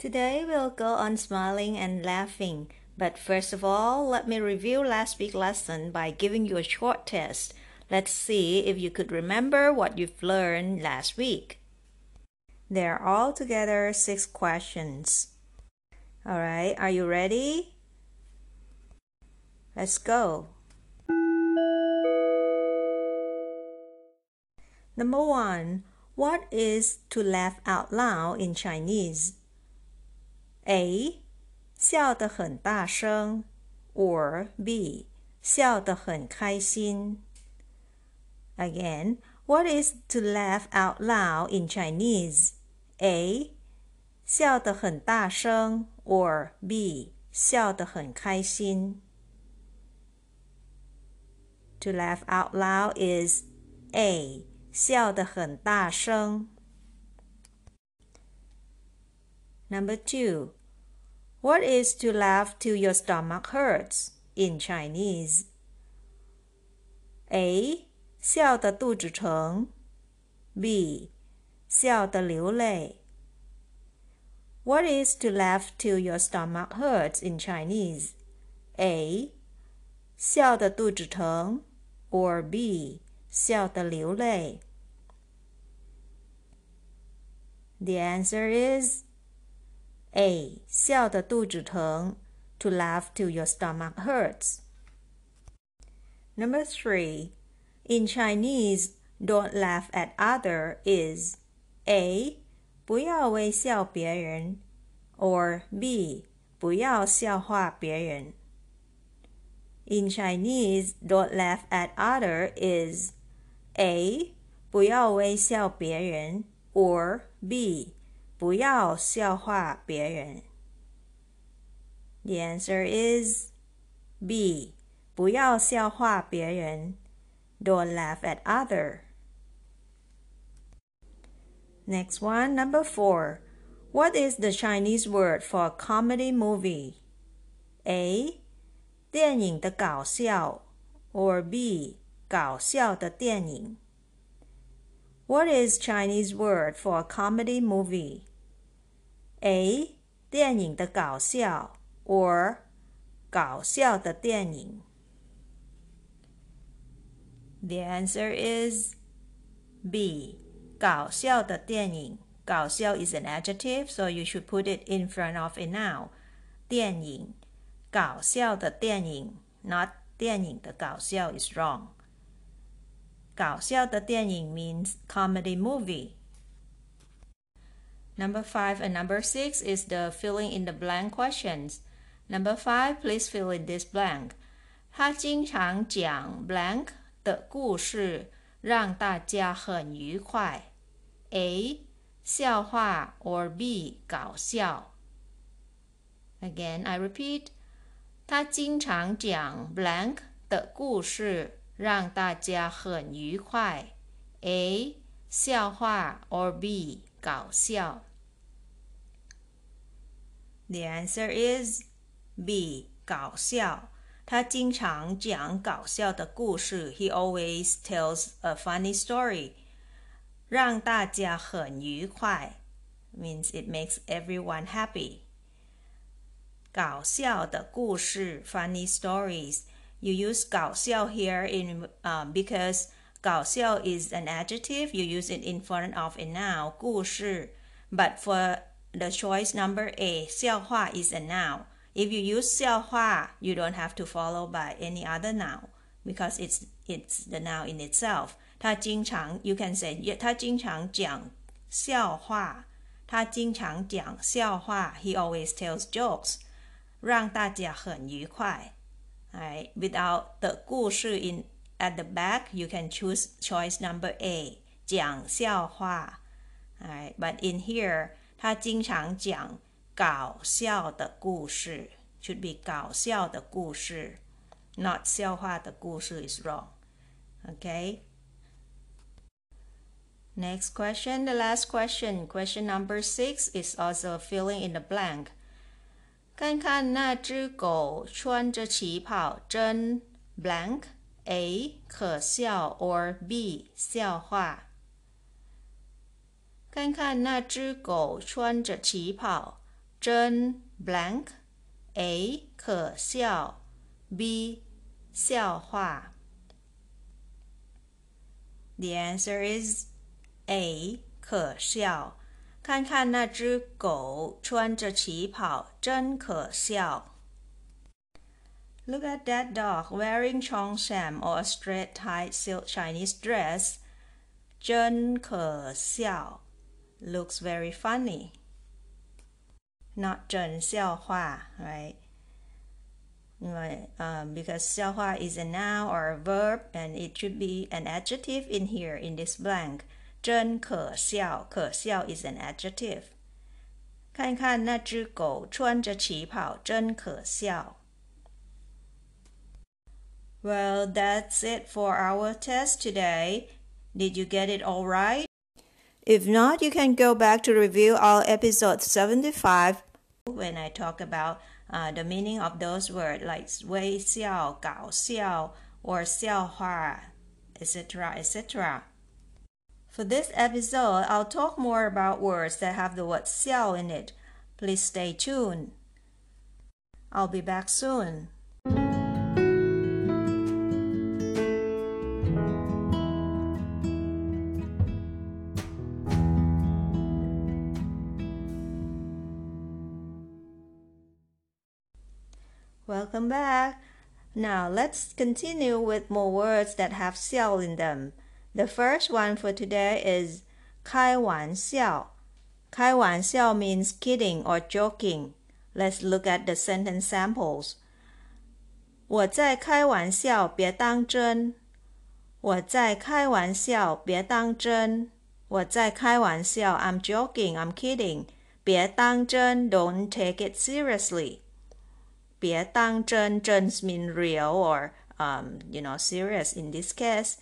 Today we'll go on smiling and laughing, but first of all, let me review last week's lesson by giving you a short test. Let's see if you could remember what you've learned last week. There are altogether six questions. Alright, are you ready? Let's go. Number one, what is to laugh out loud in Chinese? A. 笑得很大声 or B. 笑得很开心 Again, what is to laugh out loud in Chinese? A. 笑得很大声 or B. 笑得很开心 To laugh out loud is A. 笑得很大声。Number two, what is to laugh till your stomach hurts in Chinese? A. 笑得肚子疼 B. 笑得流泪 What is to laugh till your stomach hurts in Chinese? A. 笑得肚子疼 or B. 笑得流泪。The answer is A. 笑得肚子疼 to laugh till your stomach hurts. Number three, in Chinese, don't laugh at other is A. 不要微笑别人 or B. 不要笑话别人。In Chinese, don't laugh at other is A. 不要微笑别人 or B. 不要笑话别人。The answer is B. 不要笑话别人。Don't laugh at other. Next one, number four. What is the Chinese word for a comedy movie? A. 电影的搞笑 or B. 搞笑的电影。What is Chinese word for a comedy movie? A. 电影的搞笑 or 搞笑的电影。The answer is B. 搞笑的电影。搞笑 is an adjective, so you should put it in front of a noun. 电影，搞笑的电影，not 电影的搞笑 is wrong. 搞笑的电影 means comedy movie. Number five and number six is the filling in the blank questions. Number five, please fill in this blank. 他经常讲 blank 的故事，让大家很愉快。A 笑话 or B 搞笑。Again, I repeat. 他经常讲 blank 的故事。让大家很愉快。A 笑话 or B 搞笑。 The answer is B 搞笑。他经常讲搞笑的故事。He always tells a funny story。让大家很愉快 means it makes everyone happy。搞笑的故事 funny stories。you use 搞笑 here in um, because 搞笑 is an adjective. You use it in front of a noun 故事 but for the choice number A 笑话 is a noun. If you use 笑话 you don't have to follow by any other noun because it's it's the noun in itself. 他经常 you can say 他经常讲笑话。他经常讲笑话。He always tells jokes，让大家很愉快。Right? Without the 故事 in at the back, you can choose choice number A 讲笑话。Alright, but in here 他经常讲搞笑的故事。Should be 搞笑的故事，not 笑话的故事 is wrong. Okay. Next question, the last question. Question number six is also filling in the blank. 看看那只狗穿着旗袍，真 blank A 可笑 or B 笑话。看看那只狗穿着旗袍，真 blank A 可笑，B 笑话。The answer is A 可笑。看看那只狗穿着旗袍，真可笑。Look at that dog wearing chongsham or a straight tight silk Chinese dress. 真可笑 looks very funny. Not 真笑话, right? Um, because 笑话 is a noun or a verb and it should be an adjective in here in this blank. 真可笑，可笑 is an adjective. 看看那只狗穿着旗袍，真可笑。well, that's it for our test today. Did you get it all right? If not, you can go back to review our episode 75 when I talk about uh, the meaning of those words like 微笑,搞笑 or 笑话, etc., etc. For this episode, I'll talk more about words that have the word 笑 in it. Please stay tuned. I'll be back soon. Welcome back. Now let's continue with more words that have xiao in them. The first one for today is 开玩笑.开玩笑 means kidding or joking. Let's look at the sentence samples. 我在开玩笑，别当真。我在开玩笑，别当真。我在开玩笑，I'm joking, I'm kidding. 别当真，don't take it seriously. 别当真真 mean real or um you know serious in this case.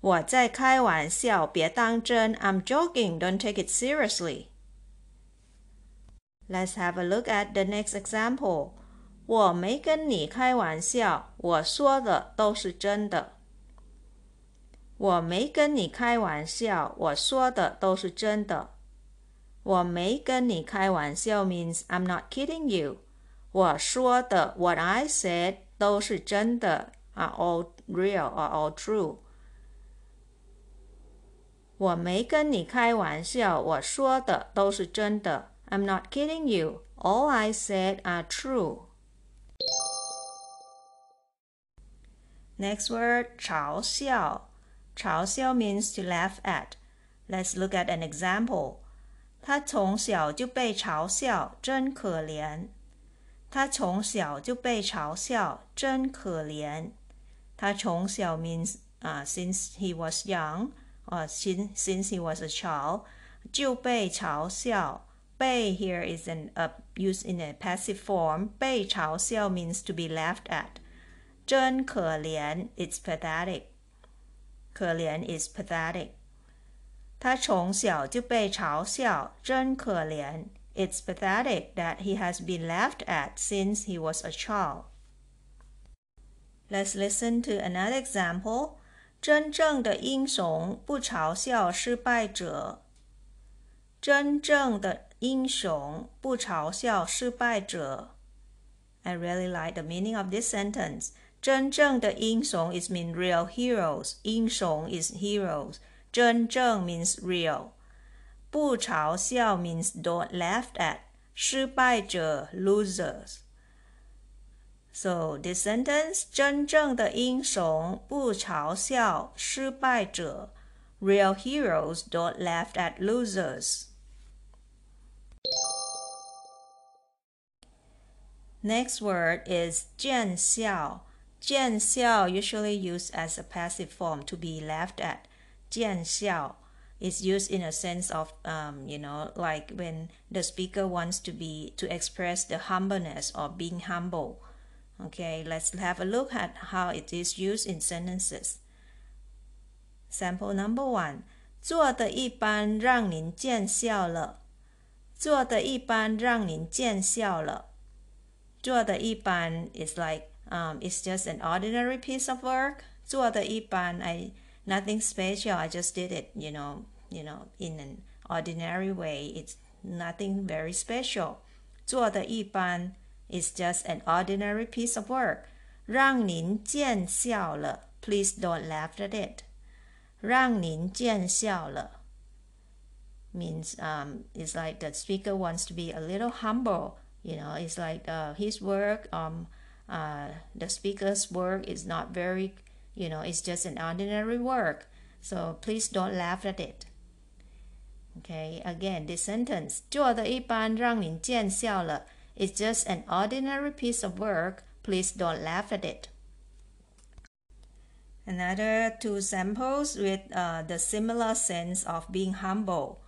我在开玩笑，别当真。I'm joking. Don't take it seriously. Let's have a look at the next example. 我没跟你开玩笑，我说的都是真的。我没跟你开玩笑，我说的都是真的。我没跟你开玩笑 means I'm not kidding you. 我说的 what I said 都是真的，are all real are all true。我没跟你开玩笑，我说的都是真的。I'm not kidding you. All I said are true. Next word 嘲笑。嘲笑 means to laugh at. Let's look at an example. 他从小就被嘲笑，真可怜。 他从小就被嘲笑，真可怜。他从小 means 啊、uh,，since he was young，啊、uh,，since since he was a child，就被嘲笑。被 here is an uh, used in a passive form. 被嘲笑 means to be laughed at. 真可怜 it's pathetic. 可怜 is pathetic. 他从小就被嘲笑，真可怜。 it's pathetic that he has been laughed at since he was a child. Let's listen to another example. 真正的英雄不嘲笑失败者。真正的英雄不嘲笑失败者。I really like the meaning of this sentence. 真正的英雄 is mean real heroes. 英雄 is heroes. 真正 means real. 不嘲笑 means don't laugh at. 失败者 losers. So this sentence 真正的英雄不嘲笑失败者 Real heroes don't laugh at losers. Next word is 见笑. 见笑 usually used as a passive form to be laughed at. 见笑 is used in a sense of um, you know like when the speaker wants to be to express the humbleness or being humble okay let's have a look at how it is used in sentences sample number one 做的一般让您见笑了做的一般让您见笑了做的一般 is like um, it's just an ordinary piece of work 做的一般 I nothing special. I just did it, you know, you know, in an ordinary way. It's nothing very special. 做的一般 is just an ordinary piece of work. 让您见笑了. Please don't laugh at it. 让您见笑了 means um, it's like the speaker wants to be a little humble. You know, it's like uh, his work, um, uh, the speaker's work is not very you know, it's just an ordinary work. So please don't laugh at it. Okay, again, this sentence 做的一般让您见笑了 It's just an ordinary piece of work. Please don't laugh at it. Another two samples with uh, the similar sense of being humble.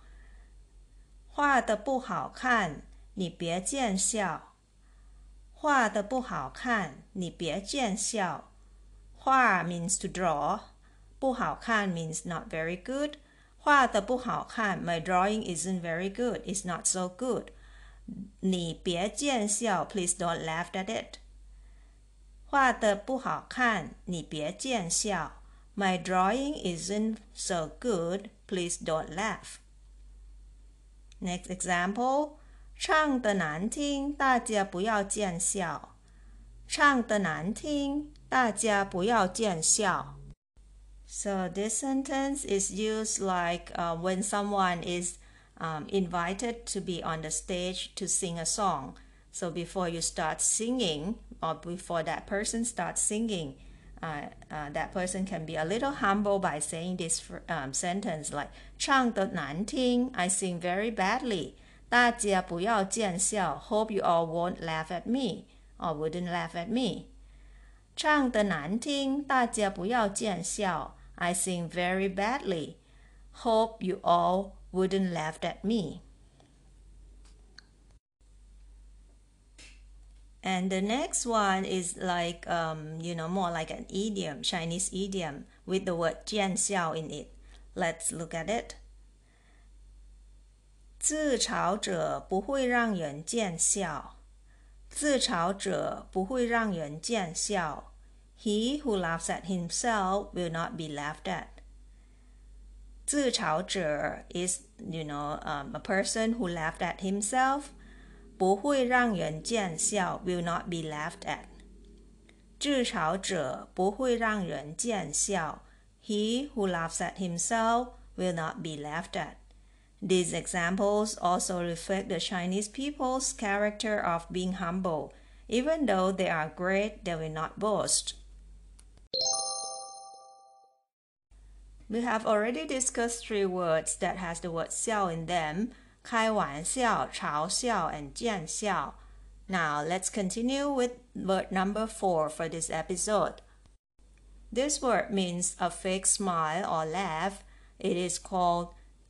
画的不好看，你别见笑。画的不好看，你别见笑。 画 means to draw. 不好看 means not very good. 画的不好看 my drawing isn't very good. It's not so good. 你别见笑 please don't laugh at it. 画的不好看你别见笑 my drawing isn't so good. Please don't laugh. Next example. 唱的难听，大家不要见笑。唱的难听， 大家不要见笑。So this sentence is used like uh, when someone is um, invited to be on the stage to sing a song. So before you start singing, or before that person starts singing, uh, uh, that person can be a little humble by saying this um, sentence like 唱得难听, I sing very badly. 大家不要见笑. Hope you all won't laugh at me or wouldn't laugh at me. 唱得难听，大家不要见笑。I sing very badly. Hope you all wouldn't laugh at me. And the next one is like, um, you know, more like an idiom, Chinese idiom, with the word 见笑 in it. Let's look at it. 自嘲者不会让人见笑。自嘲者不会让人见笑。He who laughs at himself will not be laughed at. 自嘲者 is, you know, um, a person who laughed at himself. 不会让人见笑 will not be laughed at. 自嘲者不会让人见笑。He who laughs at himself will not be laughed at. These examples also reflect the Chinese people's character of being humble. Even though they are great, they will not boast. We have already discussed three words that has the word 笑 in them, 开玩笑,嘲笑, and 见笑. Now let's continue with word number four for this episode. This word means a fake smile or laugh. It is called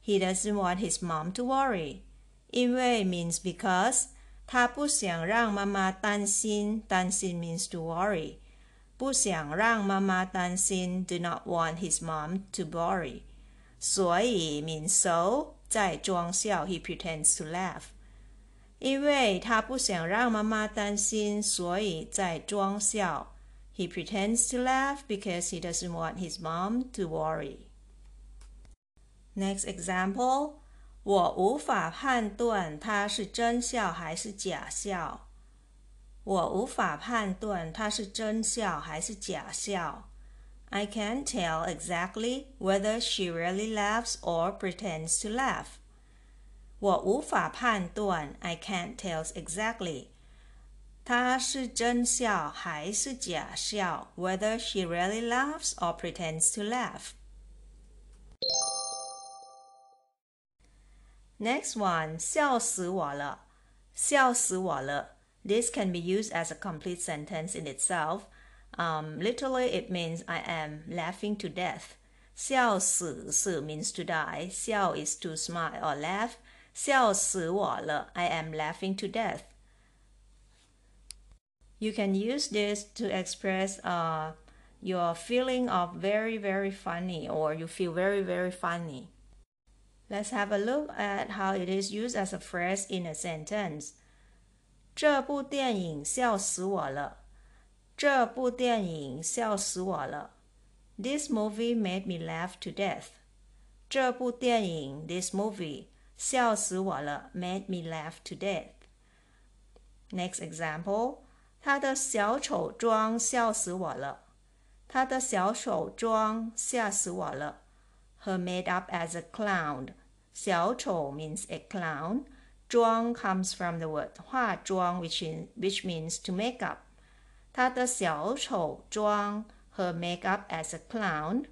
he doesn't want his mom to worry. 因为 means because. 他不想让妈妈担心，担心 means to worry. 不想让妈妈担心 do not want his mom to worry. 所以 means so. 在装笑 he pretends to laugh. 因为他不想让妈妈担心，所以在装笑。He pretends to laugh because he doesn't want his mom to worry. Next example，我无法判断它是真笑还是假笑。我无法判断它是真笑还是假笑。 I can't tell exactly whether she really laughs or pretends to laugh. 我无法判断，I can't tell exactly. 她是真笑还是假笑？Whether she really laughs or pretends to laugh. Next one，笑死我了，笑死我了。This can be used as a complete sentence in itself. Um, literally, it means I am laughing to death. 笑死死 means to die. 笑 is to smile or laugh. 笑死我了，I am laughing to death. You can use this to express uh, your feeling of very, very funny or you feel very, very funny. Let's have a look at how it is used as a phrase in a sentence. 这部电影笑死我了。这部电影笑死我了。This movie made me laugh to death. 这部电影，this movie 笑死我了，made me laugh to death. Next example，他的小丑妆笑死我了。他的小丑妆吓死我了。Her made up as a clown. 小丑 means a clown. 妆 comes from the word 化妆，which in which means to make up. 她的小丑妆 her make up as a clown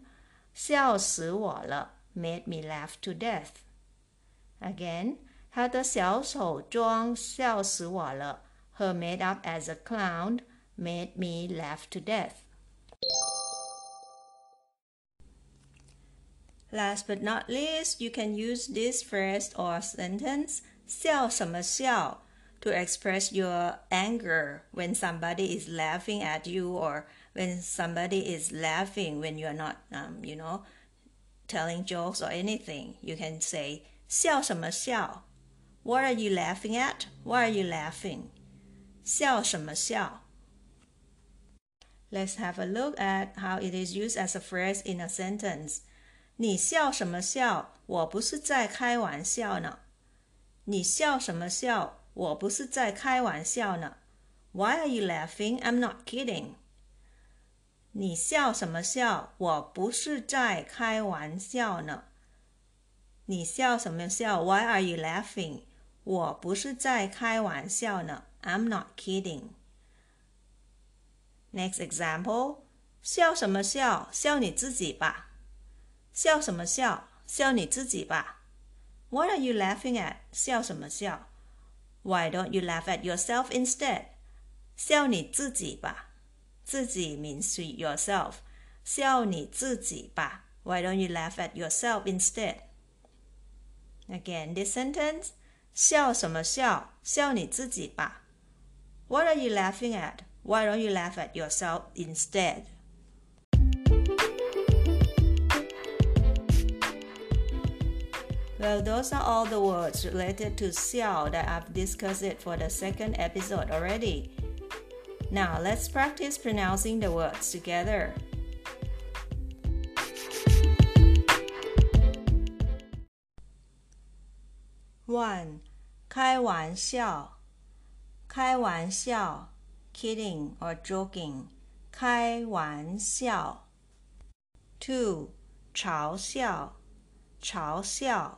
笑死我了，made me laugh to death. Again，她的小丑妆笑死我了。Her made up as a clown made me laugh to death. Last but not least, you can use this phrase or sentence 笑什么笑 to express your anger when somebody is laughing at you or when somebody is laughing when you're not, um, you know, telling jokes or anything. You can say 笑什么笑? What are you laughing at? Why are you laughing? 笑什么笑? Let's have a look at how it is used as a phrase in a sentence. 你笑什么笑？我不是在开玩笑呢。你笑什么笑？我不是在开玩笑呢。Why are you laughing? I'm not kidding. 你笑什么笑？我不是在开玩笑呢。你笑什么笑？Why are you laughing？我不是在开玩笑呢。I'm not kidding. Next example，笑什么笑？笑你自己吧。 笑什么笑？笑你自己吧。What are you laughing at？笑什么笑？Why don't you laugh at yourself instead？笑你自己吧。自己 means to yourself。笑你自己吧。Why don't you laugh at yourself instead？Again, this sentence 笑什么笑？笑你自己吧。What are you laughing at? Why don't you laugh at yourself instead? Well, those are all the words related to xiao that I've discussed it for the second episode already. Now let's practice pronouncing the words together. 1. 开玩笑开玩笑 kidding or joking 开玩笑 2. 嘲笑嘲笑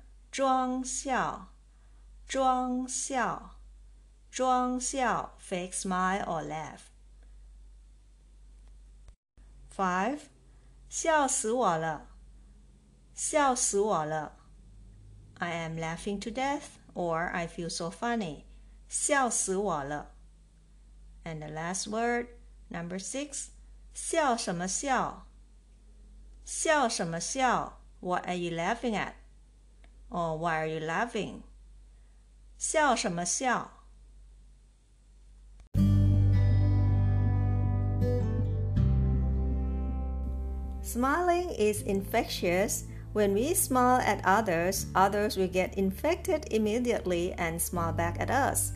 装笑，装笑，装笑，fake smile or laugh。Five，笑死我了，笑死我了。I am laughing to death or I feel so funny. 笑死我了. And the last word, number six, 笑什么笑?笑什么笑? What are you laughing at? Or why are you laughing? 笑什么笑? Smiling is infectious. When we smile at others, others will get infected immediately and smile back at us.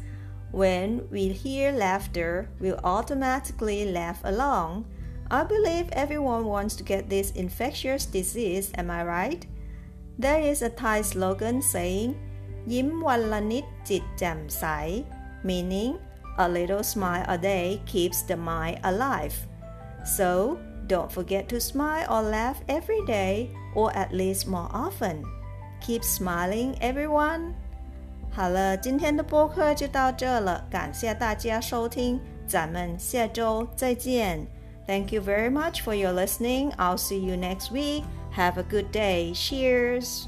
When we hear laughter, we'll automatically laugh along. I believe everyone wants to get this infectious disease, am I right? There is a Thai slogan saying, Yim walanit Jit Jam Sai, meaning, a little smile a day keeps the mind alive. So, don't forget to smile or laugh every day, or at least more often. Keep smiling, everyone. 好了，今天的播客就到这了，感谢大家收听，咱们下周再见。Thank you very much for your listening. I'll see you next week. Have a good day. Cheers.